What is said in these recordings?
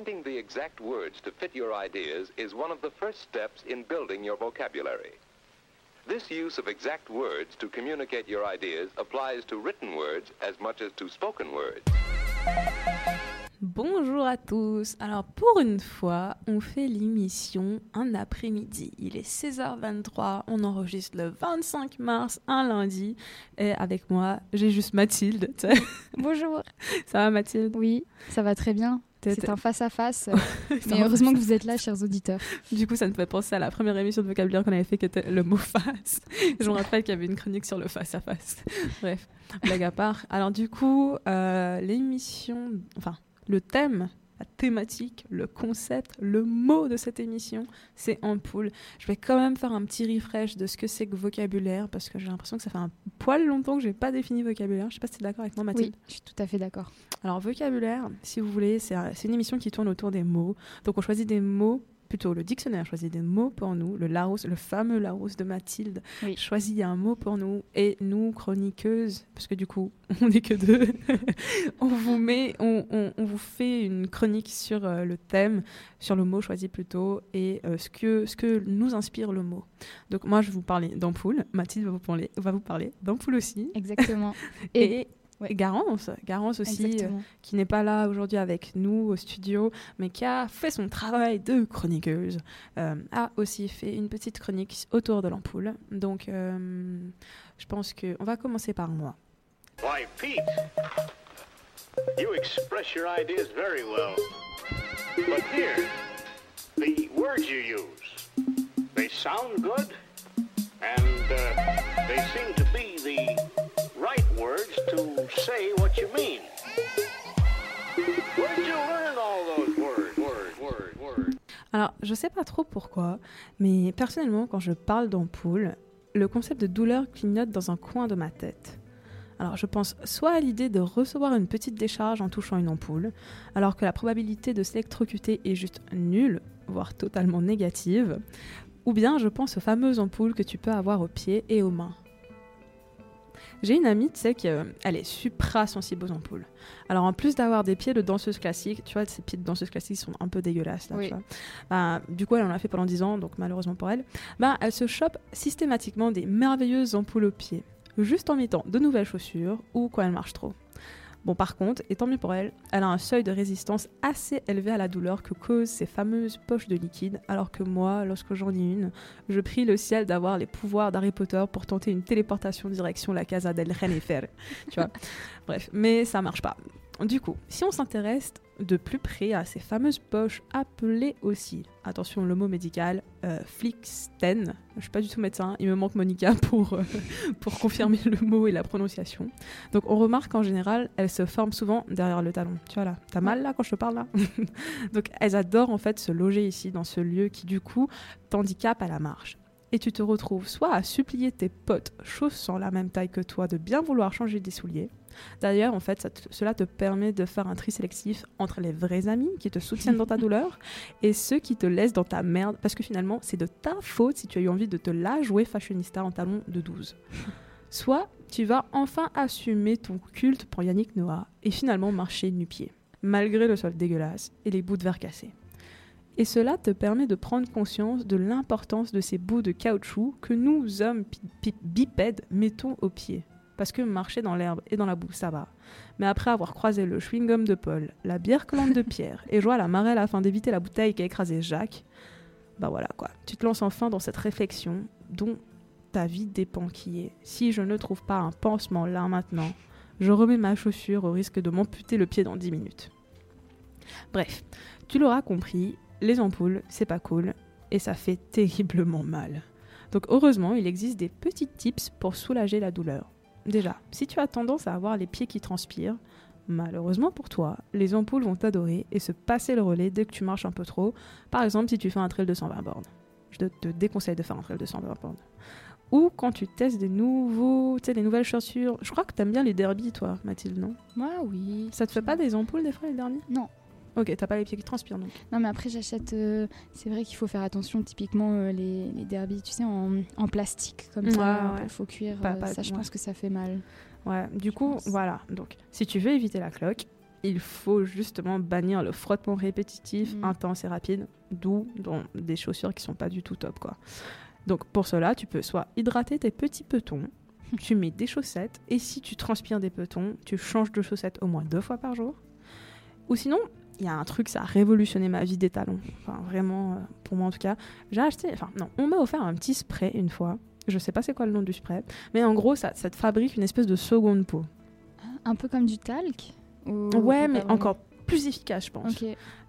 Finding the exact words to fit your ideas is one of the first steps in building your vocabulary. This use of exact words to communicate your ideas applies to written words as much as to spoken words. Bonjour à tous. Alors pour une fois, on fait l'émission un après-midi. Il est 16h23, on enregistre le 25 mars, un lundi. Et avec moi, j'ai juste Mathilde. Bonjour. Ça va Mathilde? Oui, ça va très bien. T'es- C'est un face-à-face. Mais un heureusement que vous êtes là, chers auditeurs. Du coup, ça me fait penser à la première émission de vocabulaire qu'on avait fait qui était le mot face. Je me rappelle qu'il y avait une chronique sur le face à face. Bref, blague à part. Alors du coup, euh, l'émission, enfin, le thème, la thématique, le concept, le mot de cette émission, c'est ampoule. Je vais quand même faire un petit refresh de ce que c'est que vocabulaire parce que j'ai l'impression que ça fait un poil longtemps que j'ai pas défini vocabulaire. Je sais pas si tu es d'accord avec moi, Mathilde. Oui, je suis tout à fait d'accord. Alors, vocabulaire, si vous voulez, c'est c'est une émission qui tourne autour des mots. Donc, on choisit des mots, plutôt le dictionnaire choisit des mots pour nous. Le Larousse, le fameux Larousse de Mathilde, Oui. choisit un mot pour nous. Et nous, chroniqueuses, parce que du coup, on n'est que deux, on vous met, on, on- on vous fait une chronique sur euh, le thème, sur le mot choisi plutôt, et euh, ce, que, ce que nous inspire le mot. Donc, moi, je vais vous parler d'ampoule. Mathilde va vous parler, va vous parler d'ampoule aussi. Exactement. Et, ouais. Garance, Garance aussi, euh, qui n'est pas là aujourd'hui avec nous au studio, mais qui a fait son travail de chroniqueuse, euh, a aussi fait une petite chronique autour de l'ampoule. Donc, euh, je pense qu'on va commencer par moi. Why, Pete, you express your ideas very well. But here, the words you use, they sound good, and uh, they seem to be the right words to say what you mean. Where did you learn all those words? Word, word, word. Alors, je sais pas trop pourquoi, mais personnellement, quand je parle d'ampoule, le concept de douleur clignote dans un coin de ma tête. Alors, je pense soit à l'idée de recevoir une petite décharge en touchant une ampoule, alors que la probabilité de s'électrocuter est juste nulle, voire totalement négative, ou bien je pense aux fameuses ampoules que tu peux avoir aux pieds et aux mains. J'ai une amie, tu sais, qu'elle est supra sensible aux ampoules. Alors, en plus d'avoir des pieds de danseuse classique, tu vois, ces pieds de danseuse classique sont un peu dégueulasses, là, Oui. tu vois. Bah, du coup, elle en a fait pendant 10 ans, donc malheureusement pour elle. Bah, elle se chope systématiquement des merveilleuses ampoules aux pieds, juste en mettant de nouvelles chaussures ou quand elle marche trop. Bon, par contre, et tant mieux pour elle, elle a un seuil de résistance assez élevé à la douleur que causent ces fameuses poches de liquide, alors que moi, lorsque j'en ai une, je prie le ciel d'avoir les pouvoirs d'Harry Potter pour tenter une téléportation direction la Casa del Renefer. tu vois? Bref, mais ça marche pas. Du coup, si on s'intéresse de plus près à ces fameuses poches appelées aussi, attention le mot médical, euh, Flixten, je suis pas du tout médecin, il me manque Monica pour, euh, pour confirmer le mot et la prononciation. Donc on remarque qu'en général, elles se forment souvent derrière le talon. Tu vois là, t'as mal là quand je te parle là Donc elles adorent en fait se loger ici dans ce lieu qui du coup t'handicape à la marche. Et tu te retrouves soit à supplier tes potes chaussant la même taille que toi de bien vouloir changer des souliers, D'ailleurs, en fait, te- cela te permet de faire un tri sélectif entre les vrais amis qui te soutiennent dans ta douleur et ceux qui te laissent dans ta merde, parce que finalement, c'est de ta faute si tu as eu envie de te la jouer fashionista en talon de 12. Soit tu vas enfin assumer ton culte pour Yannick Noah et finalement marcher nu-pied, malgré le sol dégueulasse et les bouts de verre cassés. Et cela te permet de prendre conscience de l'importance de ces bouts de caoutchouc que nous, hommes bipèdes, mettons aux pieds. Parce que marcher dans l'herbe et dans la boue, ça va. Mais après avoir croisé le chewing-gum de Paul, la bière collante de Pierre et joué à la marelle afin d'éviter la bouteille qui a écrasé Jacques, bah voilà quoi. Tu te lances enfin dans cette réflexion dont ta vie dépend qui est. Si je ne trouve pas un pansement là maintenant, je remets ma chaussure au risque de m'amputer le pied dans 10 minutes. Bref, tu l'auras compris, les ampoules, c'est pas cool et ça fait terriblement mal. Donc heureusement, il existe des petits tips pour soulager la douleur. Déjà, si tu as tendance à avoir les pieds qui transpirent, malheureusement pour toi, les ampoules vont t'adorer et se passer le relais dès que tu marches un peu trop. Par exemple, si tu fais un trail de 120 bornes. Je te, déconseille de faire un trail de 120 bornes. Ou quand tu testes des nouveaux, tu sais, des nouvelles chaussures. Je crois que t'aimes bien les derbies, toi, Mathilde, non? Moi, oui. Ça te fait pas des ampoules des fois, les derbies? Non. Ok, t'as pas les pieds qui transpirent donc. Non, mais après, j'achète. euh, c'est vrai qu'il faut faire attention, typiquement, euh, les, les derbies, tu sais, en, en plastique, comme Ouais, ça, un ouais. peu faux cuir. Pas- pas- ça, je ouais. pense que ça fait mal. Ouais, du Je coup, pense. voilà. Donc, si tu veux éviter la cloque, il faut justement bannir le frottement répétitif, Mm. intense et rapide, d'où dans des chaussures qui sont pas du tout top quoi. Donc pour cela, tu peux soit hydrater tes petits petons, tu mets des chaussettes et si tu transpires des petons, tu changes de chaussettes au moins deux fois par jour. Ou sinon, il y a un truc, ça a révolutionné ma vie des talons. Enfin vraiment, euh, pour moi en tout cas, j'ai acheté, enfin non, on m'a offert un petit spray une fois. Je sais pas c'est quoi le nom du spray, mais en gros ça, ça te fabrique une espèce de seconde peau. Un peu comme du talc ou- Ouais, ou mais encore plus efficace, je pense.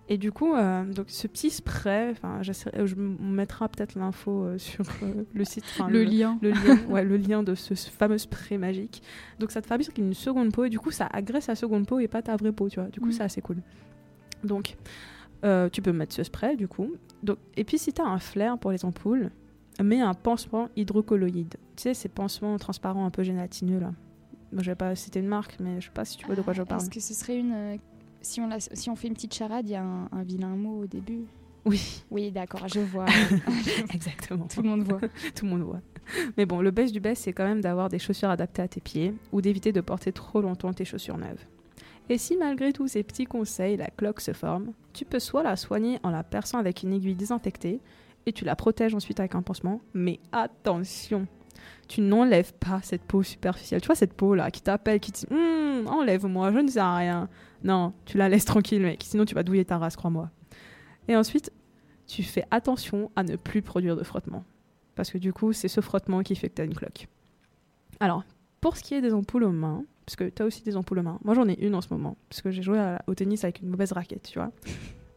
Et du coup, euh, donc ce petit spray, j'essaierai- je mettra peut-être l'info euh, sur euh, le site, enfin, Le lien. le lien, ouais, le lien de ce, ce fameux spray magique. Donc ça te fabrique une seconde peau et du coup ça agresse la seconde peau et pas ta vraie peau, tu vois. Du coup Mm. c'est assez cool. Donc euh, tu peux mettre ce spray du coup. Donc, et puis si tu as un flair pour les ampoules, mets un pansement hydrocolloïde. Tu sais ces pansements transparents un peu gélatineux là. Moi je vais pas citer une marque mais je sais pas si tu vois de quoi je Ah, parle. Est-ce que ce serait une. euh, Si on, la- si on fait une petite charade, il y a un, un vilain mot au début? Oui, Oui, d'accord, je vois. exactement. Tout le monde voit. Tout le monde voit. Mais bon, le best du best, c'est quand même d'avoir des chaussures adaptées à tes pieds ou d'éviter de porter trop longtemps tes chaussures neuves. Et si malgré tous ces petits conseils, la cloque se forme, tu peux soit la soigner en la perçant avec une aiguille désinfectée et tu la protèges ensuite avec un pansement. Mais attention, tu n'enlèves pas cette peau superficielle. Tu vois cette peau là qui t'appelle, qui te dit Hum, enlève-moi, je ne sais rien. Non, tu la laisses tranquille, mec, sinon tu vas douiller ta race, crois-moi. Et ensuite, tu fais attention à ne plus produire de frottement. Parce que du coup, c'est ce frottement qui fait que tu as une cloque. Alors, pour ce qui est des ampoules aux mains, parce que tu as aussi des ampoules aux mains, moi j'en ai une en ce moment, parce que j'ai joué à- au tennis avec une mauvaise raquette, tu vois.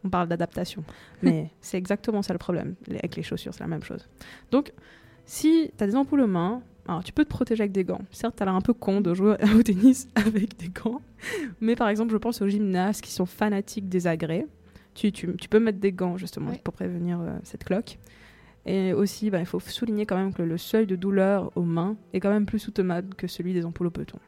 On parle d'adaptation. Mais c'est exactement ça le problème. Les- Avec les chaussures, c'est la même chose. Donc, si tu as des ampoules aux mains, alors tu peux te protéger avec des gants. Certes, tu as l'air un peu con de jouer au tennis avec des gants. Mais par exemple, je pense aux gymnastes qui sont fanatiques des agrès. Tu, tu- tu peux mettre des gants justement Ouais. pour prévenir euh, cette cloque. Et aussi, bah, il faut souligner quand même que le seuil de douleur aux mains est quand même plus soutenable que celui des ampoules au peton.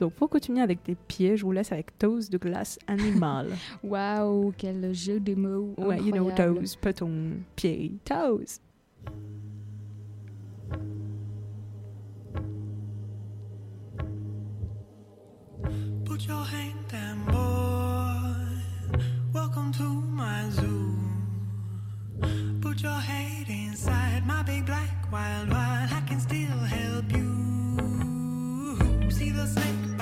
Donc pour continuer avec des pieds, je vous laisse avec Toes de glace animal. Waouh, quel jeu de mots. ouais, you know, toes, peton, pied, toes. Put your hand down, boy. Welcome to my zoo. Put your head inside my big black wild wild. I can still help you. The snake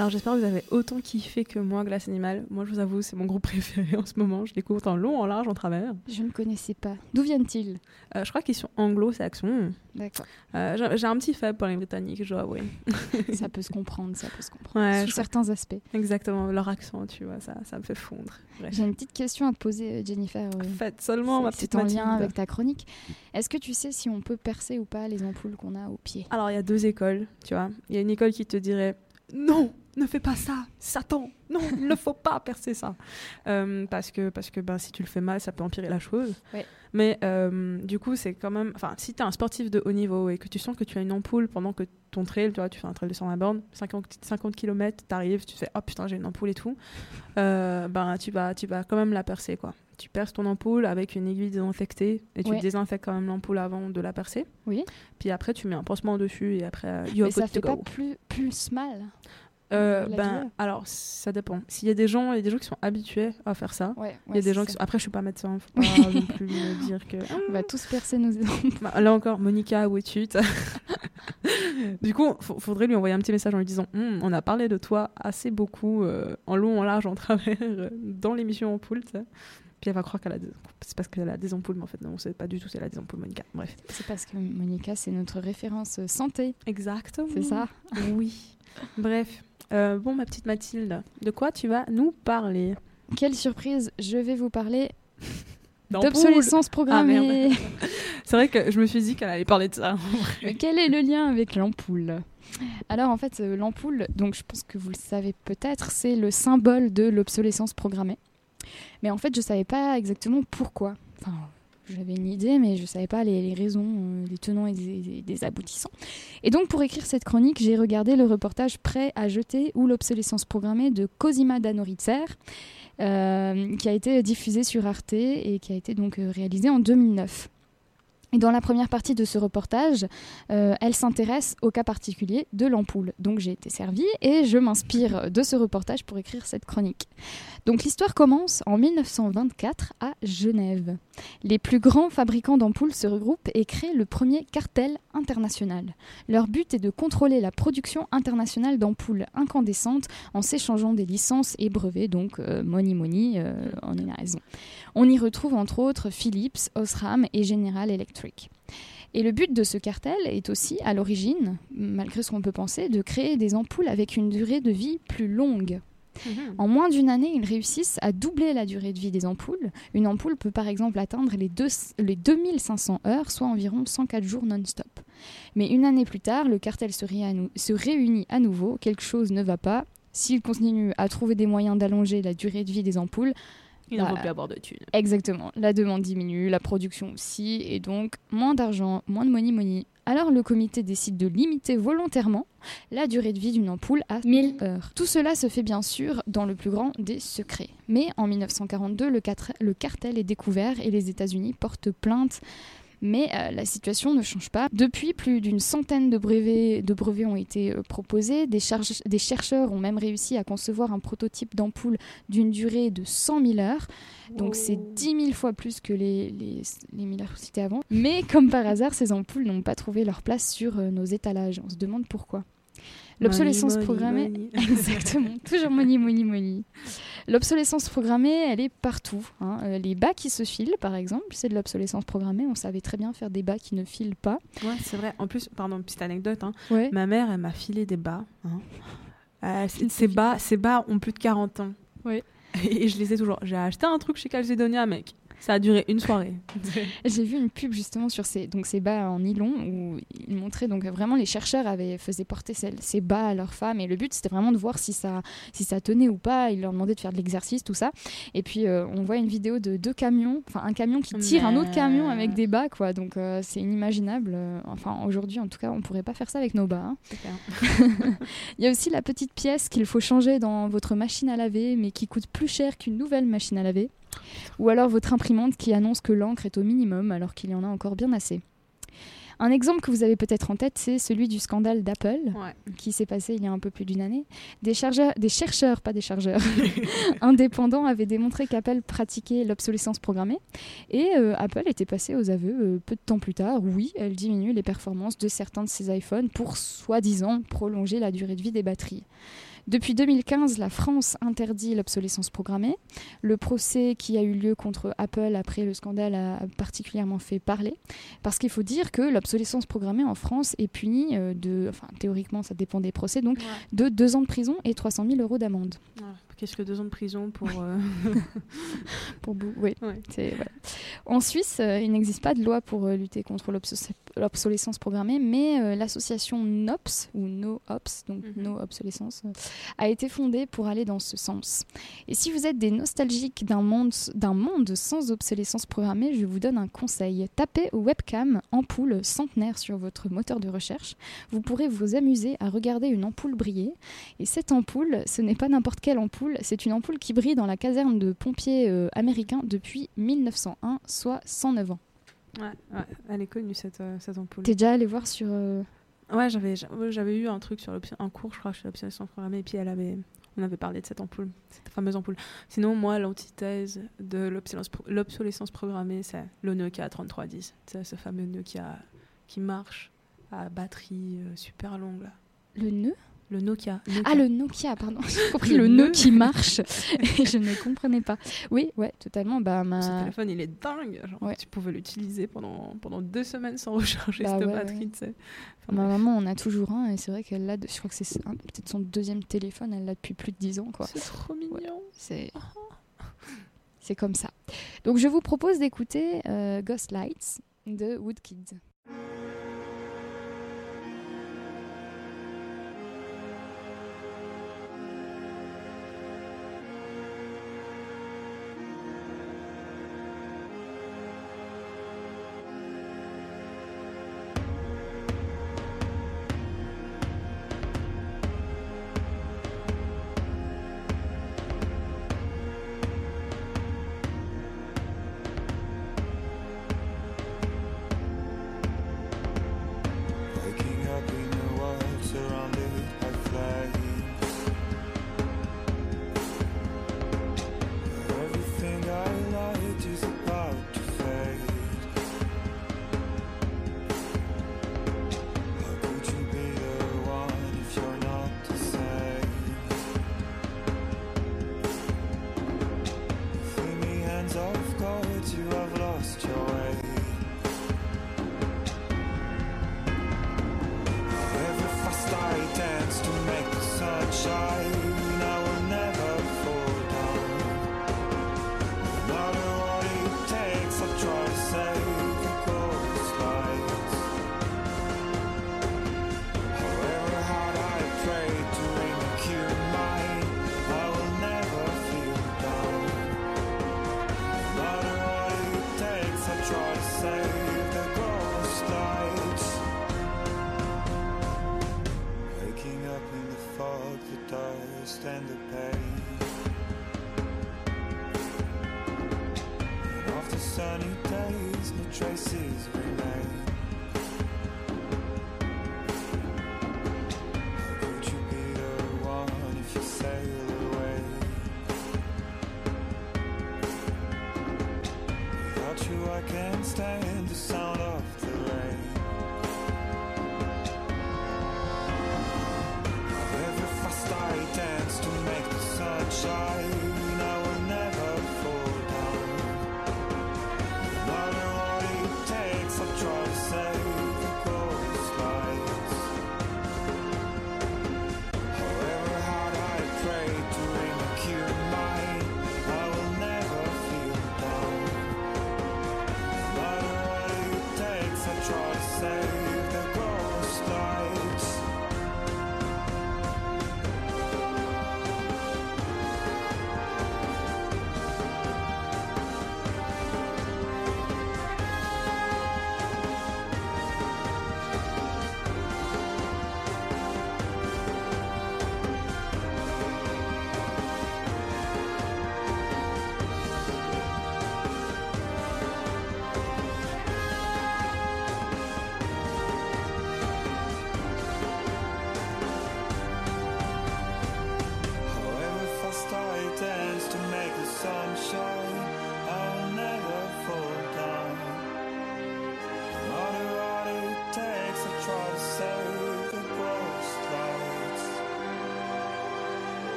Alors j'espère que vous avez autant kiffé que moi Glace Animal. Moi je vous avoue c'est mon groupe préféré en ce moment. Je l'écoute en long, en large, en travers. Je ne connaissais pas. D'où viennent-ils? Euh, je crois qu'ils sont anglo-saxons. D'accord. Euh, j'ai- un petit faible pour les Britanniques, je dois avouer. ça peut se comprendre, ça peut se comprendre. Ouais, Sous crois- certains aspects. Exactement, leur accent, tu vois, ça, ça me fait fondre. J'ai une petite question à te poser, euh, Jennifer. euh, Faites seulement ma petite C'est en lien avec ta chronique. Est-ce que tu sais si on peut percer ou pas les ampoules qu'on a au pied? Alors il y a deux écoles, tu vois. Il y a une école qui te dirait non, ne fais pas ça, Satan, non, il ne faut pas percer ça. Euh, parce que, parce que ben, si tu le fais mal, ça peut empirer la chose. Mais euh, du coup, c'est quand même. Enfin, si tu es un sportif de haut niveau et que tu sens que tu as une ampoule pendant que ton trail, tu vois, tu fais un trail de 120 bornes, 50, 50 km, tu arrives, tu fais oh putain, j'ai une ampoule et tout, euh, ben, tu, vas, tu vas quand même la percer, quoi. Tu perces ton ampoule avec une aiguille désinfectée et tu Ouais. désinfectes quand même l'ampoule avant de la percer. Oui. Puis après, tu mets un pansement dessus et après, you're Mais ça fait pas plus, plus mal Euh, la ben, douleur alors, ça dépend. S'il y a des gens, il y a des gens qui sont habitués à faire ça. Ouais, Il y a des gens qui sont... Après, je suis pas médecin, faut pas non plus me dire que. On va tous percer nos Bah, là encore, Monica, où es-tu? Du coup, faudrait lui envoyer un petit message en lui disant Hum, On a parlé de toi assez beaucoup, euh, en long, en large, en travers, euh, dans l'émission Ampoule. Puis elle va croire qu'elle a des C'est parce qu'elle a des ampoules, mais en fait, non, c'est pas du tout, c'est elle a des ampoules, Monica. Bref. C'est parce que Monica, c'est notre référence santé, Exactement. c'est ça Oui. Bref. Euh, bon, ma petite Mathilde, de quoi tu vas nous parler Quelle surprise Je vais vous parler d'obsolescence Ah, programmée. C'est vrai que je me suis dit qu'elle allait parler de ça. Mais quel est le lien avec l'ampoule? Alors en fait, euh, l'ampoule, donc je pense que vous le savez peut-être, c'est le symbole de l'obsolescence programmée. Mais en fait, je savais pas exactement pourquoi. Enfin, j'avais une idée, mais je savais pas les, raisons, euh, les tenants et des aboutissants. Et donc, pour écrire cette chronique, j'ai regardé le reportage Prêt à jeter ou l'obsolescence programmée de Cosima Danoritzer, euh, qui a été diffusé sur Arte et qui a été donc euh, réalisé en 2009. Et dans la première partie de ce reportage, euh, elle s'intéresse au cas particulier de l'ampoule. Donc j'ai été servie et je m'inspire de ce reportage pour écrire cette chronique. Donc l'histoire commence en 1924 à Genève. Les plus grands fabricants d'ampoules se regroupent et créent le premier cartel international. Leur but est de contrôler la production internationale d'ampoules incandescentes en s'échangeant des licences et brevets, donc euh, money money, euh, on a raison. On y retrouve entre autres Philips, Osram et General Electric. Et le but de ce cartel est aussi, à l'origine, malgré ce qu'on peut penser, de créer des ampoules avec une durée de vie plus longue. En moins d'une année, ils réussissent à doubler la durée de vie des ampoules. Une ampoule peut par exemple atteindre les, deux- les 2500 heures, soit environ 104 jours non-stop. Mais une année plus tard, le cartel se, ré- se réunit à nouveau, quelque chose ne va pas. S'il continue à trouver des moyens d'allonger la durée de vie des ampoules, Il ne faut plus avoir de thunes. Exactement. La demande diminue, la production aussi, et donc moins d'argent, moins de money money. Alors le comité décide de limiter volontairement la durée de vie d'une ampoule à 1000 heures. Tout cela se fait bien sûr dans le plus grand des secrets. Mais en 1942, le, quatre- le cartel est découvert et les États-Unis portent plainte. Mais euh, la situation ne change pas. Depuis, plus d'une centaine de brevets, de brevets ont été euh, proposés. Des, chercheurs ont même réussi à concevoir un prototype d'ampoule d'une durée de 100 000 heures. Donc c'est 10 000 fois plus que les, les, les 1000 heures cités avant. Mais comme par hasard, ces ampoules n'ont pas trouvé leur place sur euh, nos étalages. On se demande pourquoi. L'obsolescence programmée, money. exactement, toujours money, money, money. L'obsolescence programmée, elle est partout. hein. Euh, les bas qui se filent, par exemple, c'est de l'obsolescence programmée. On savait très bien faire des bas qui ne filent pas. Ouais, c'est vrai. En plus, pardon, petite anecdote. hein. Ouais. Ma mère, elle m'a filé des bas. hein. Euh, ces, bas ces bas ont plus de 40 ans. Oui. Et je les ai toujours. J'ai acheté un truc chez Calzedonia, mec. Ça a duré une soirée. J'ai vu une pub justement sur ces, donc ces bas en nylon où ils montraient donc vraiment les chercheurs avaient faisaient porter ces, ces bas à leurs femmes et le but c'était vraiment de voir si ça si ça tenait ou pas. Ils leur demandaient de faire de l'exercice tout ça et puis euh, on voit une vidéo de deux camions, enfin un camion qui tire un autre camion avec des bas quoi. Donc euh, c'est inimaginable. Euh, Enfin aujourd'hui en tout cas on pourrait pas faire ça avec nos bas. hein. Il y a aussi la petite pièce qu'il faut changer dans votre machine à laver, mais qui coûte plus cher qu'une nouvelle machine à laver. Ou alors votre imprimante qui annonce que l'encre est au minimum alors qu'il y en a encore bien assez. Un exemple que vous avez peut-être en tête, c'est celui du scandale d'Apple Ouais. qui s'est passé il y a un peu plus d'une année. Des chercheurs, pas des chargeurs, indépendants avaient démontré qu'Apple pratiquait l'obsolescence programmée et euh, Apple était passé aux aveux euh, peu de temps plus tard. Oui, elle diminue les performances de certains de ses iPhones pour soi-disant prolonger la durée de vie des batteries. Depuis 2015, la France interdit l'obsolescence programmée. Le procès qui a eu lieu contre Apple après le scandale a particulièrement fait parler. Parce qu'il faut dire que l'obsolescence programmée en France est punie euh, de, enfin théoriquement ça dépend des procès, donc de deux ans de prison et 300 000 euros d'amende. Ouais. Qu'est-ce que deux ans de prison pour. euh, Pour vous, oui. Ouais. c'est- voilà. En Suisse, euh, il n'existe pas de loi pour euh, lutter contre l'obsolescence programmée, mais l'association NOPS, ou No Ops, donc Mhm. No Obsolescence, euh, a été fondée pour aller dans ce sens. Et si vous êtes des nostalgiques d'un monde, d'un monde sans obsolescence programmée, je vous donne un conseil. Tapez webcam ampoule centenaire sur votre moteur de recherche. Vous pourrez vous amuser à regarder une ampoule briller. Et cette ampoule, ce n'est pas n'importe quelle ampoule, c'est une ampoule qui brille dans la caserne de pompiers euh, américains depuis 1901, soit 109 ans. Ouais, ouais, elle est connue cette, euh, cette ampoule. T'es déjà allé voir sur... euh, Ouais, j'avais j'avais eu un truc sur un cours, je crois, chez l'obsolescence programmée, et puis elle avait, on avait parlé de cette ampoule, cette fameuse ampoule. Sinon, moi, l'antithèse de l'obsolescence programmée, c'est le Nokia 3310. C'est ce fameux Nokia qui marche à batterie euh, super longue, là. Le nœud? Le Nokia. Ah, le Nokia, pardon. J'ai compris Le le nœud qui marche. Et je ne comprenais pas. Oui, ouais, totalement. Bah, ma... Ce téléphone, il est dingue. Genre, Ouais. Tu pouvais l'utiliser pendant, pendant deux semaines sans recharger Bah cette ouais, batterie, ouais. tu sais. Enfin, Ma bref. maman en a toujours un et c'est vrai qu'elle l'a, de- je crois que c'est un- peut-être son deuxième téléphone, elle l'a depuis plus de 10 ans. quoi. C'est trop mignon. C'est c'est comme ça. Donc je vous propose d'écouter euh, Ghost Lights de Woodkid.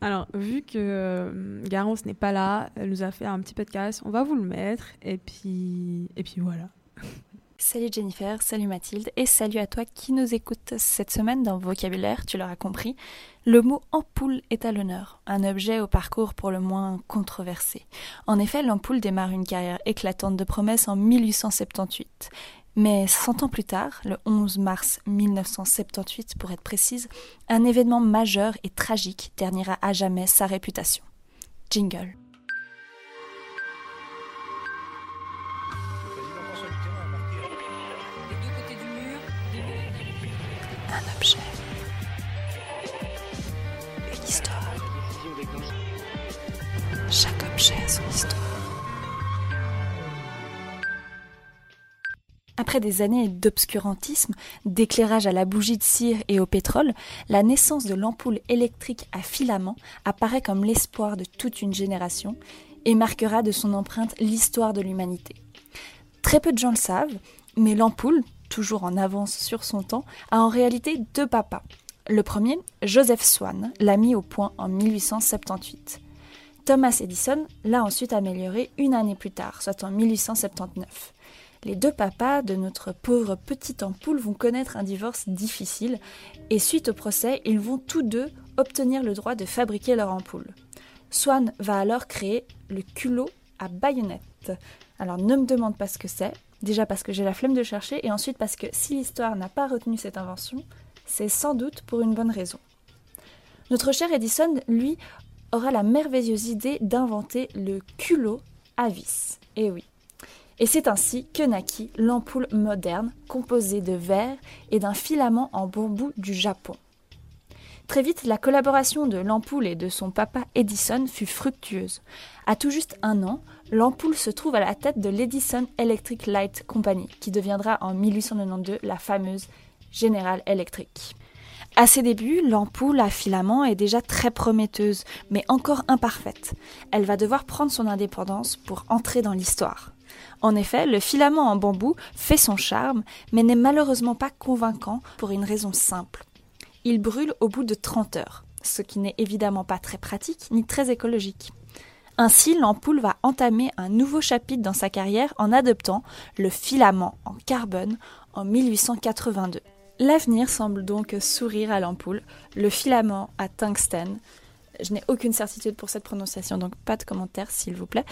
Alors, vu que euh, Garance n'est pas là, elle nous a fait un petit podcast, on va vous le mettre, et puis, et puis voilà. Salut Jennifer, salut Mathilde et salut à toi qui nous écoute cette semaine dans Vocabulaire, tu l'auras compris. Le mot ampoule est à l'honneur, un objet au parcours pour le moins controversé. En effet, l'ampoule démarre une carrière éclatante de promesses en 1878. Mais 100 ans plus tard, le 11 mars 1978 pour être précise, un événement majeur et tragique ternira à jamais sa réputation. Jingle. Un objet. Une histoire. Chaque objet a son histoire. Après des années d'obscurantisme, d'éclairage à la bougie de cire et au pétrole, la naissance de l'ampoule électrique à filament apparaît comme l'espoir de toute une génération et marquera de son empreinte l'histoire de l'humanité. Très peu de gens le savent, mais l'ampoule, toujours en avance sur son temps, a en réalité deux papas. Le premier, Joseph Swan, l'a mis au point en 1878. Thomas Edison l'a ensuite amélioré une année plus tard, soit en 1879. Les deux papas de notre pauvre petite ampoule vont connaître un divorce difficile et suite au procès, ils vont tous deux obtenir le droit de fabriquer leur ampoule. Swan va alors créer le culot à baïonnette. Alors ne me demande pas ce que c'est, déjà parce que j'ai la flemme de chercher et ensuite parce que si l'histoire n'a pas retenu cette invention, c'est sans doute pour une bonne raison. Notre cher Edison, lui, aura la merveilleuse idée d'inventer le culot à vis. Et oui. Et c'est ainsi que naquit l'ampoule moderne, composée de verre et d'un filament en bambou du Japon. Très vite, la collaboration de l'ampoule et de son papa Edison fut fructueuse. À tout juste un an, l'ampoule se trouve à la tête de l'Edison Electric Light Company, qui deviendra en 1892 la fameuse General Electric. À ses débuts, l'ampoule à filament est déjà très prometteuse, mais encore imparfaite. Elle va devoir prendre son indépendance pour entrer dans l'histoire. En effet, le filament en bambou fait son charme, mais n'est malheureusement pas convaincant pour une raison simple. Il brûle au bout de 30 heures, ce qui n'est évidemment pas très pratique ni très écologique. Ainsi, l'ampoule va entamer un nouveau chapitre dans sa carrière en adoptant le filament en carbone en 1882. L'avenir semble donc sourire à l'ampoule, le filament à tungstène. Je n'ai aucune certitude pour cette prononciation, donc pas de commentaires s'il vous plaît.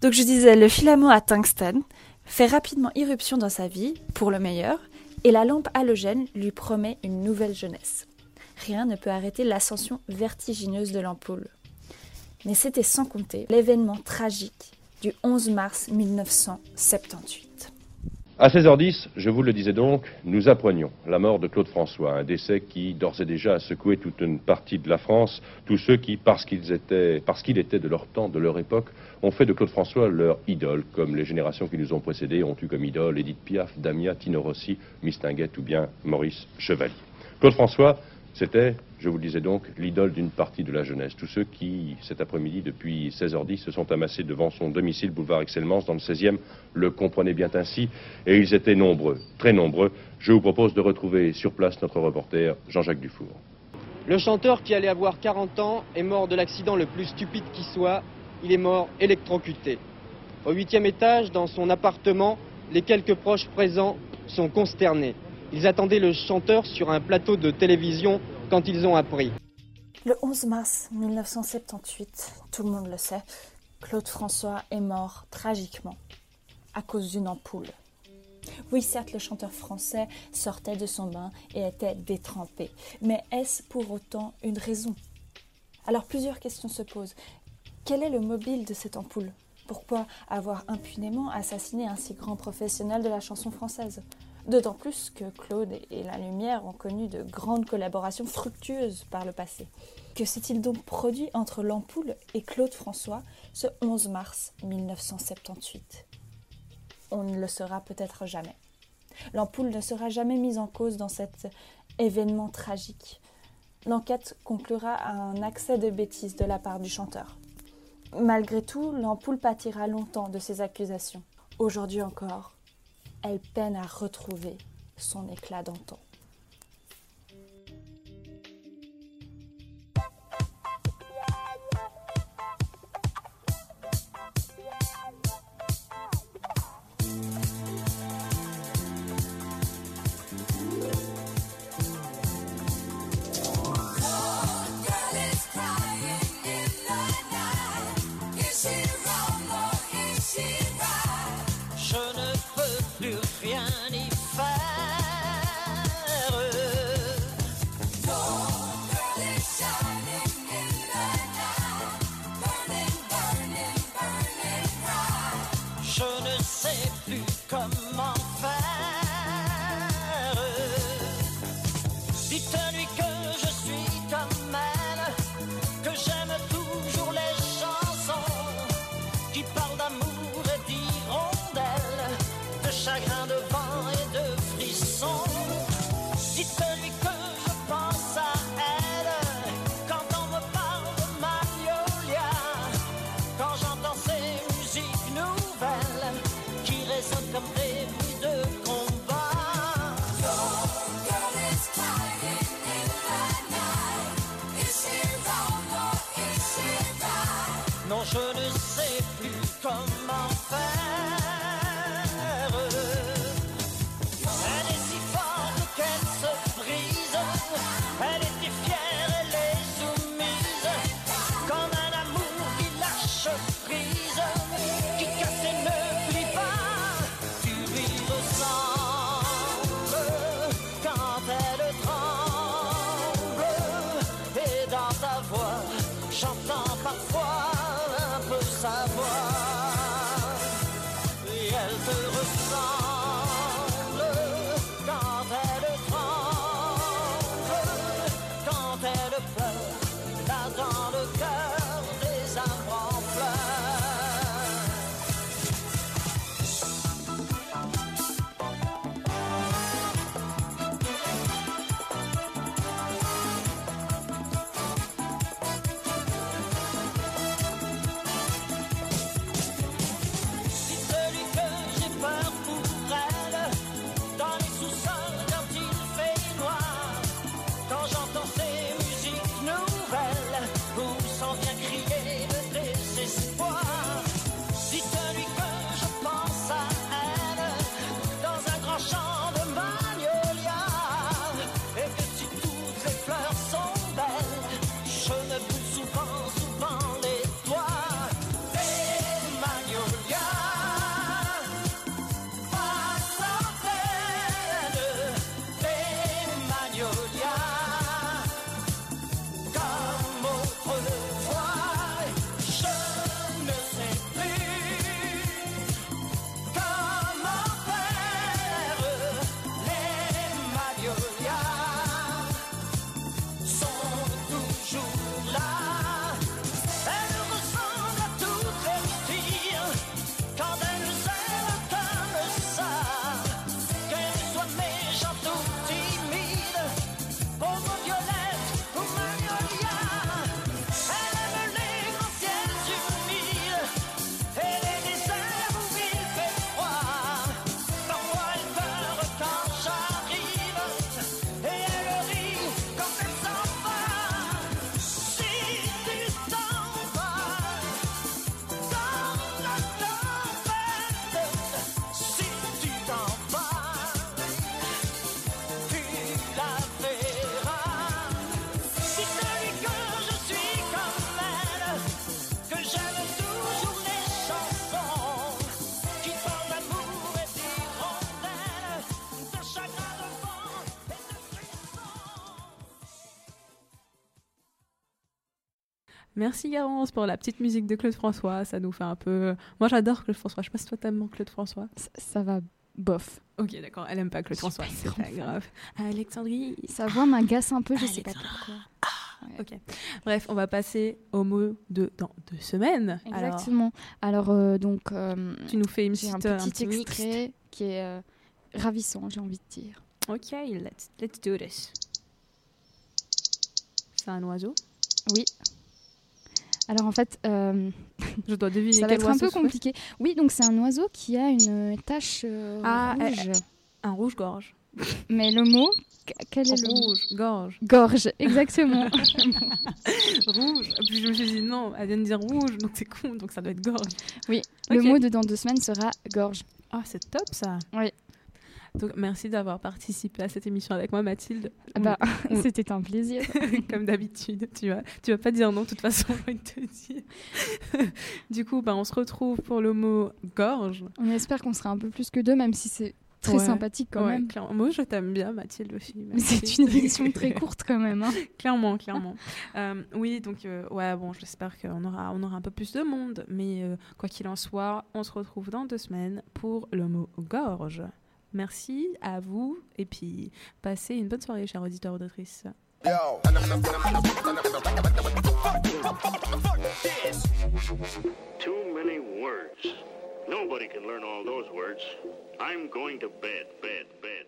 Donc je disais, le filament à tungstène fait rapidement irruption dans sa vie, pour le meilleur, et la lampe halogène lui promet une nouvelle jeunesse. Rien ne peut arrêter l'ascension vertigineuse de l'ampoule. Mais c'était sans compter l'événement tragique du 11 mars 1978. À 16h10, je vous le disais donc, nous apprenions la mort de Claude François, un décès qui d'ores et déjà a secoué toute une partie de la France, tous ceux qui, parce qu'il était de leur temps, de leur époque, ont fait de Claude François leur idole, comme les générations qui nous ont précédés ont eu comme idole Edith Piaf, Damia, Tino Rossi, Mistinguett ou bien Maurice Chevalier. Claude François, c'était, je vous disais donc, l'idole d'une partie de la jeunesse. Tous ceux qui, cet après-midi, depuis 16h10, se sont amassés devant son domicile, boulevard Excellence, dans le 16e, le comprenaient bien ainsi, et ils étaient nombreux, très nombreux. Je vous propose de retrouver sur place notre reporter, Jean-Jacques Dufour. Le chanteur qui allait avoir 40 ans est mort de l'accident le plus stupide qui soit. Il est mort électrocuté. Au huitième étage, dans son appartement, les quelques proches présents sont consternés. Ils attendaient le chanteur sur un plateau de télévision quand ils ont appris. Le 11 mars 1978, tout le monde le sait, Claude François est mort tragiquement à cause d'une ampoule. Oui, certes, le chanteur français sortait de son bain et était détrempé, mais est-ce pour autant une raison? Alors plusieurs questions se posent. Quel est le mobile de cette ampoule? Pourquoi avoir impunément assassiné un si grand professionnel de la chanson française? D'autant plus que Claude et la Lumière ont connu de grandes collaborations fructueuses par le passé. Que s'est-il donc produit entre l'ampoule et Claude François ce 11 mars 1978 On ne le saura peut-être jamais. L'ampoule ne sera jamais mise en cause dans cet événement tragique. L'enquête conclura à un accès de bêtise de la part du chanteur. Malgré tout, l'ampoule pâtira longtemps de ces accusations. Aujourd'hui encore, elle peine à retrouver son éclat d'antan. De parfois un peu sa voix. Et elle te Merci Garance pour la petite musique de Claude François. Ça nous fait un peu. Moi j'adore Claude François. Je sais pas si toi t'aimes Claude François. Ça, ça va bof. Ok, d'accord. Elle aime pas Claude François. C'est pas grave. Alexandrie. Sa voix m'agace un peu, je sais pas pourquoi. Ok. Bref, on va passer au mot de dans deux semaines. Exactement. Alors, euh, donc, euh, tu nous fais une j'ai un petite, petit mix. extrait qui est euh, ravissant, j'ai envie de dire. Ok, let's, let's do this. C'est un oiseau? Oui. Alors en fait, euh, Je dois deviner ça va être un peu compliqué. Oui, donc c'est un oiseau qui a une tache euh, Ah, rouge. Un rouge-gorge. Mais le mot, qu- quel est le mot? Rouge, gorge. Gorge, exactement. rouge. Puis je me suis dit non, elle vient de dire rouge, donc c'est con, donc ça doit être gorge. Oui, le mot de dans deux semaines sera gorge. Ah, c'est top ça. Oui. Donc merci d'avoir participé à cette émission avec moi, Mathilde. Ah bah, on- C'était un plaisir. Comme d'habitude, tu vas, tu vas pas dire non, de toute façon, de te dire. du coup, bah, on se retrouve pour le mot gorge. On espère qu'on sera un peu plus que deux, même si c'est très Ouais. sympathique quand Ouais, même. clairement. Moi, je t'aime bien, Mathilde aussi. C'est une émission très courte quand même. hein. clairement, clairement. Euh, oui, donc, euh, ouais, bon, j'espère qu'on aura, on aura un peu plus de monde, mais euh, quoi qu'il en soit, on se retrouve dans deux semaines pour le mot gorge. Merci à vous, et puis passez une bonne soirée, chers auditeurs auditrices. Too many words. Nobody can learn all those words. I'm going to bed, bed, bed.